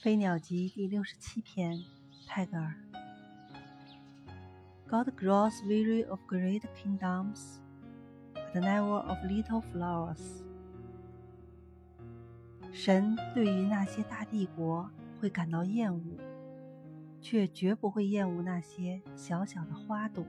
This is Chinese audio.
《飞鸟集》第六十七篇，泰戈尔。God grows weary of great kingdoms, but never of little flowers. 神对于那些大帝国会感到厌恶，却绝不会厌恶那些小小的花朵。